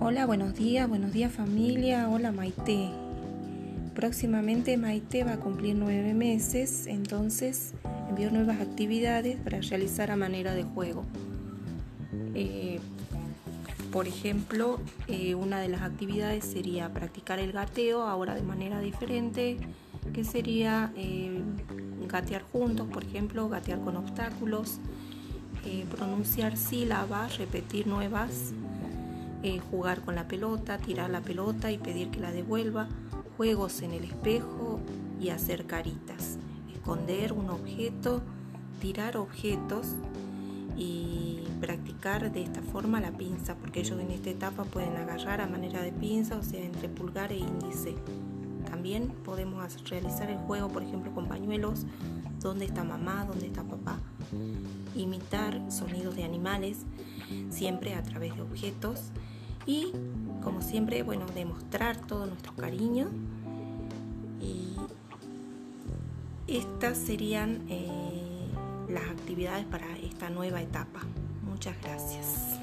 Hola, buenos días, buenos días familia. Hola Maite. Próximamente Maite va a cumplir nueve meses, entonces envío nuevas actividades para realizar a manera de juego. Eh, por ejemplo, eh, una de las actividades sería practicar el gateo, ahora de manera diferente, que sería eh, gatear juntos, por ejemplo, gatear con obstáculos, pronunciar sílabas, repetir nuevas eh, jugar con la pelota, tirar la pelota y pedir que la devuelva, juegos en el espejo y hacer caritas, esconder un objeto, tirar objetos y practicar de esta forma la pinza, porque ellos en esta etapa pueden agarrar a manera de pinza, o sea, entre pulgar e índice. También podemos realizar el juego, por ejemplo, con pañuelos, dónde está mamá, dónde está papá. Imitar sonidos de animales, siempre a través de objetos y como siempre, bueno, demostrar todo nuestro cariño y estas serían eh, las actividades para esta nueva etapa. Muchas gracias.